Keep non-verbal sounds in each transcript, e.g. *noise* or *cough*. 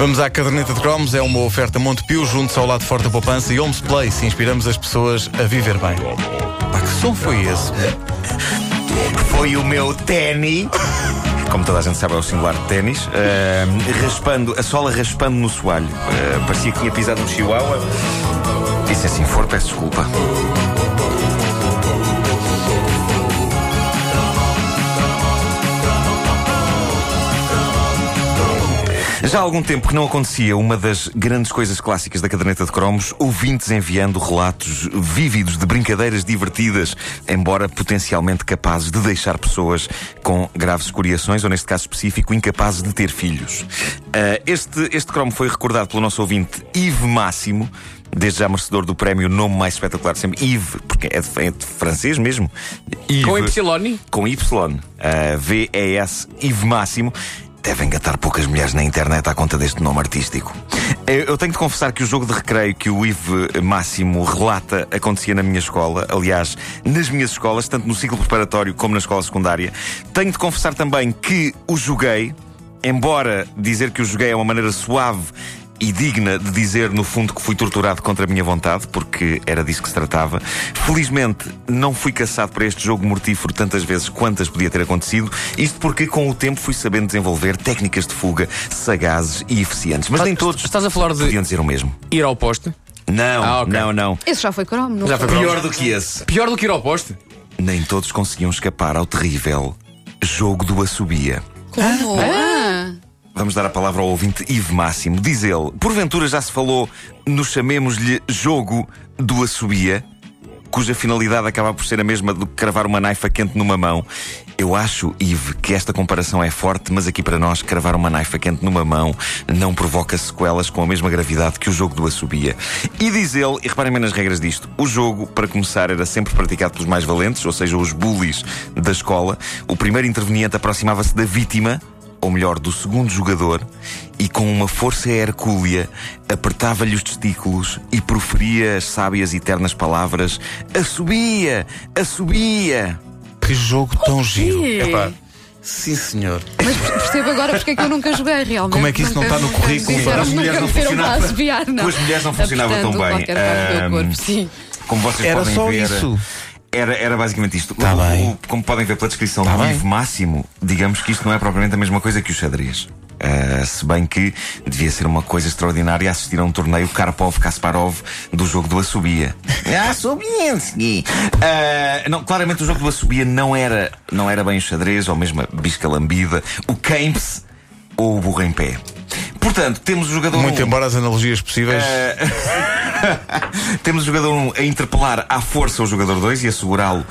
Vamos à caderneta de cromos, é uma oferta Montepio, junto ao lado forte da poupança e Homes Place. Inspiramos as pessoas a viver bem. Pá, que som foi esse? Foi o meu ténis. Como toda a gente sabe, é o singular de ténis. Uh, raspando, a sola raspando no soalho. Uh, parecia que tinha pisado no chihuahua. E se assim for, peço desculpa. Já há algum tempo que não acontecia uma das grandes coisas clássicas da caderneta de cromos, ouvintes enviando relatos vívidos de brincadeiras divertidas, embora potencialmente capazes de deixar pessoas com graves escoriações, ou neste caso específico, incapazes de ter filhos. Uh, este, este cromo foi recordado pelo nosso ouvinte Yves Máximo, desde já merecedor do prémio Nome Mais Espetacular sempre, Yves, porque é de, é de francês mesmo. Yves, com Y? Com Y. Uh, V-E-S, Yves Máximo. Devem engatar poucas mulheres na internet à conta deste nome artístico. Eu tenho de confessar que o jogo de recreio que o Ive Máximo relata acontecia na minha escola, aliás, nas minhas escolas, tanto no ciclo preparatório como na escola secundária. Tenho de confessar também que o joguei, embora dizer que o joguei é uma maneira suave e digna de dizer, no fundo, que fui torturado contra a minha vontade, porque era disso que se tratava. Felizmente, não fui caçado para este jogo mortífero tantas vezes quantas podia ter acontecido. Isto porque, com o tempo, fui sabendo desenvolver técnicas de fuga sagazes e eficientes. Mas nem todos estás a falar de podiam dizer o mesmo. Ir ao poste? Não, ah, okay. não, não. Esse já foi cromo, não já foi? Pior do que esse. Pior do que ir ao poste? Nem todos conseguiam escapar ao terrível jogo do assobia. Como? Ah. Vamos dar a palavra ao ouvinte Ive Máximo. Diz ele: Porventura já se falou no chamemos-lhe jogo do assobia, cuja finalidade acaba por ser a mesma do que cravar uma naifa quente numa mão. Eu acho, Ive, que esta comparação é forte, mas aqui para nós, cravar uma naifa quente numa mão não provoca sequelas com a mesma gravidade que o jogo do assobia. E diz ele, e reparem bem nas regras disto: o jogo, para começar, era sempre praticado pelos mais valentes, ou seja, os bullies da escola. O primeiro interveniente aproximava-se da vítima ou melhor, do segundo jogador, e com uma força hercúlea apertava-lhe os testículos e proferia as sábias e ternas palavras: Assobia! Assobia! Que jogo tão giro! Epá. Sim, senhor. Mas percebo agora porque é que eu nunca joguei realmente. Como é que isso não está no currículo? As mulheres não funcionavam. Com as mulheres não funcionava tão bem. sim. Como vocês Era podem só ver. isso. Era, era basicamente isto. Tá o. O, como podem ver pela descrição Tá do. Ivo Máximo, digamos que isto não é propriamente a mesma coisa que o xadrez. Uh, se bem que devia ser uma coisa extraordinária assistir a um torneio Karpov-Kasparov do jogo do Assobia. *laughs* Assobiensky! Uh, não, claramente o jogo do Assobia não era, não era bem o xadrez, ou mesmo a bisca lambida, o Keynes ou o burro em pé. Portanto, temos o jogador. Muito um, embora as analogias possíveis. *laughs* *laughs* temos o jogador 1 a interpelar à força o jogador 2 e a segurá-lo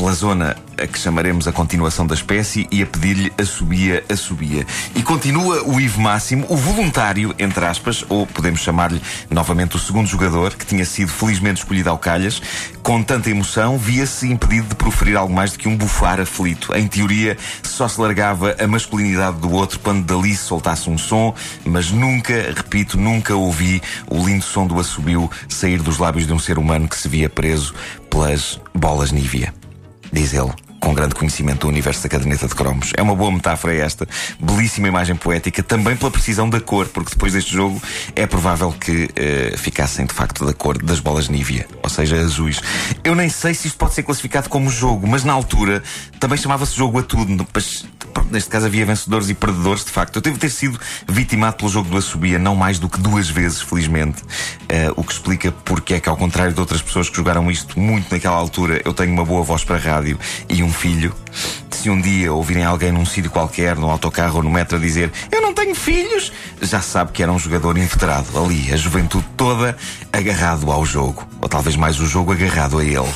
pela zona a que chamaremos a continuação da espécie e a pedir-lhe assobia, assobia. E continua o Ivo Máximo, o voluntário, entre aspas, ou podemos chamar-lhe novamente o segundo jogador, que tinha sido felizmente escolhido ao calhas, com tanta emoção, via-se impedido de proferir algo mais do que um bufar aflito. Em teoria, só se largava a masculinidade do outro quando dali se soltasse um som, mas nunca, repito, nunca ouvi o lindo som do assobio sair dos lábios de um ser humano que se via preso pelas bolas Nívia diz ele, com grande conhecimento do universo da caderneta de cromos. É uma boa metáfora esta, belíssima imagem poética, também pela precisão da cor, porque depois deste jogo é provável que uh, ficassem de facto da cor das bolas Nívia, ou seja, azuis. Eu nem sei se isto pode ser classificado como jogo, mas na altura também chamava-se jogo a tudo. Mas, neste caso havia vencedores e perdedores, de facto. Eu devo ter sido vitimado pelo jogo do Assobia não mais do que duas vezes, felizmente. Uh, o que explica porque é que, ao contrário de outras pessoas que jogaram isto muito naquela altura, eu tenho uma boa voz para rádio e um filho. Se um dia ouvirem alguém num sítio qualquer, no autocarro ou no metro, a dizer Eu não tenho filhos, já sabe que era um jogador inveterado ali, a juventude toda agarrado ao jogo. Ou talvez mais o jogo agarrado a ele.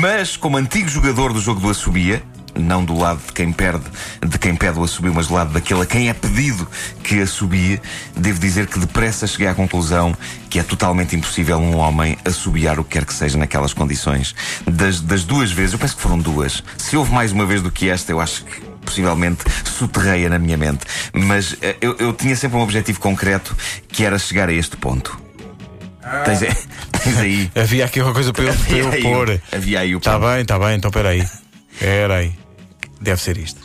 Mas, como antigo jogador do jogo do Assobia, não do lado de quem perde, de quem pede o assobio, mas do lado daquele a quem é pedido que assobie, devo dizer que depressa cheguei à conclusão que é totalmente impossível um homem assobiar o que quer que seja naquelas condições. Das, das duas vezes, eu penso que foram duas. Se houve mais uma vez do que esta, eu acho que possivelmente soterreia na minha mente. Mas eh, eu, eu tinha sempre um objetivo concreto que era chegar a este ponto. Tens, tens aí. Havia aqui uma coisa para eu, para eu Havia aí o- pôr. Havia aí o Está bem, está bem, então espera aí. Deve ser isto.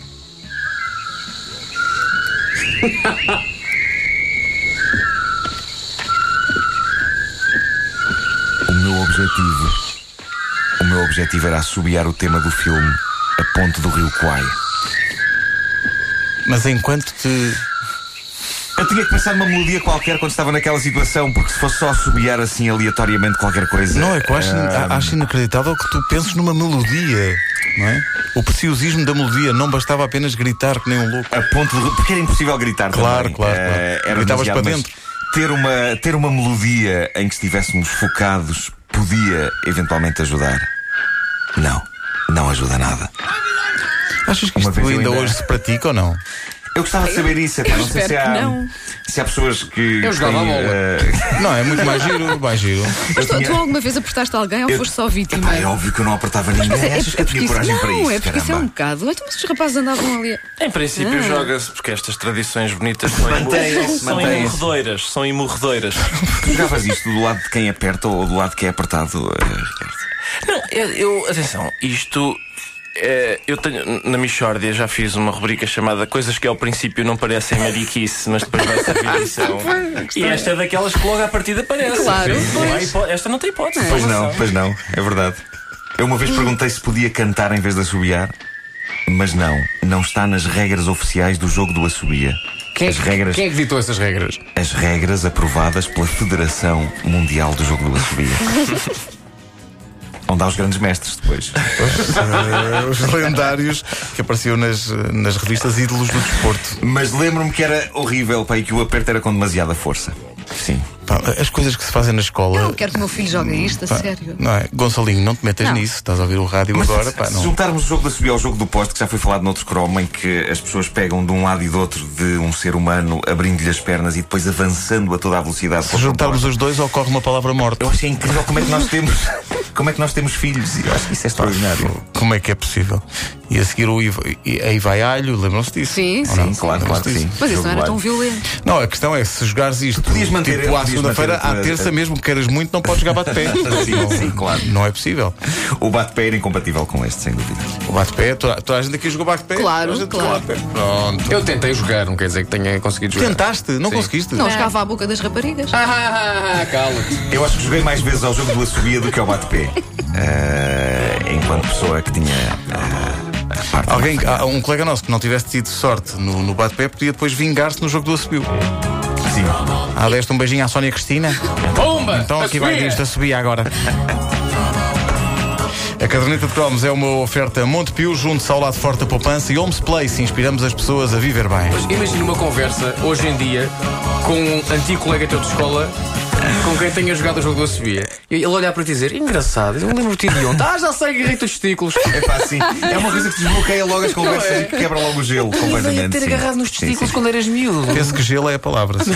*laughs* o meu objetivo. O meu objetivo era assobiar o tema do filme A Ponte do Rio Quai. Mas enquanto te. Eu tinha que pensar numa melodia qualquer quando estava naquela situação, porque se fosse só assobiar assim aleatoriamente qualquer coisa. Não, é que eu acho, um... acho inacreditável que tu penses numa melodia não é? O preciosismo da melodia não bastava apenas gritar que nem um louco. A ponto de. Porque era impossível gritar Claro, também. claro, claro. Era Gritavas para dentro. Ter uma, ter uma melodia em que estivéssemos focados podia eventualmente ajudar. Não, não ajuda nada. Achas que Uma isto ainda ainda- hoje se pratica ou não? Eu gostava de saber isso, epá, não sei se há, que não. se há pessoas que. Eu jogava têm, a bola. eh, Não, é muito mais giro, mais giro. Mas tu, tinha- tu alguma vez apostaste alguém ou eu- foste só vítima? epá, é óbvio que eu não apertava ninguém. Mas é, Achas que eu tinha isso, coragem não, para isso? é porque isso é um caramba? bocado. Então, mas os rapazes andavam ali. Em princípio Ah. joga-se porque estas tradições bonitas são, são mantém-se. imorredeiras, são imorredeiras. Tu *laughs* jogavas isto do lado de quem aperta ou do lado de quem é apertado, eh, Ricardo? Não, eu, eu- atenção, isto é, eu tenho na Michórdia já fiz uma rubrica chamada Coisas que ao princípio não parecem mariquice, mas depois vai ser edição. e esta é daquelas que logo à partida parece. Claro, Não esta não tem hipótese. Pois não, pois não, é verdade. Eu uma vez perguntei se podia cantar em vez de assobiar, mas não, não está nas regras oficiais do jogo do assobia. Quem é, As que- regras, quem é que ditou essas regras? as regras aprovadas pela Federação Mundial do Jogo do Assobia. *laughs* Onde há os grandes mestres depois. Eh, os lendários que apareciam nas, nas revistas ídolos do desporto. Mas lembro-me que era horrível, pá, e que o aperto era com demasiada força. Sim. Pá, as coisas que se fazem na escola. Não, quero que o meu filho jogue isto, a pá, sério. Não é? Gonçalinho, não te metas Não. nisso. Estás a ouvir o rádio agora. Pá, Se não. juntarmos o jogo da subir ao jogo do poste, que já foi falado noutro cromo, em que as pessoas pegam de um lado e do outro de um ser humano, abrindo-lhe as pernas e depois avançando a toda a velocidade. Se juntarmos os dois, ocorre uma palavra morta. Eu acho que é incrível como é que nós temos, *laughs* como é que nós temos filhos. E eu acho que isso é extraordinário. Como é que é possível? E a seguir o Iva, e- aí vai alho, lembram-se disso? Sim, sim, não? sim. Claro, claro que sim. Mas isso não era tão violento. Não, a questão é se jogares isto podias manter- tipo à segunda-feira, a à terça mesmo, que queiras muito, não podes jogar bate-pé. *laughs* Sim, sim, claro. Não é possível. O bate-pé era incompatível com este, sem dúvida. O bate-pé, toda, toda a gente aqui jogou bate-pé. Claro, a claro. jogou bate-pé. Pronto. Eu tentei jogar, não quer dizer que tenha conseguido jogar. Tentaste, não Sim. conseguiste? Não, chegava à boca das raparigas. Ah, ah, ah, cala-te. Eu acho que joguei mais vezes ao jogo do assobia do que ao bate-pé. Eh, enquanto pessoa que tinha a parte Alguém, há um colega nosso que não tivesse tido sorte no, no bate-pé podia depois vingar-se no jogo do Assobio. Sim. Ah, deste um beijinho à Sónia Cristina? Pumba! Então aqui vai disto, a subir agora. A caderneta de cromos é uma oferta Montepio, junto ao lado forte da poupança e Homes Place. Inspiramos as pessoas a viver bem. Imagina uma conversa, hoje em dia, com um antigo colega teu de escola com quem tenha jogado o jogo do Assobia. E ele olhar para ti e dizer: Engraçado, eu lembro-te de ontem. Ah, já sei irrita os testículos. É pá, sim. É uma coisa que desbloqueia logo as conversas e que quebra logo o gelo E completamente. ter sim. agarrado nos Sim, testículos sim. quando eras miúdo. Penso que gelo é a palavra. *laughs*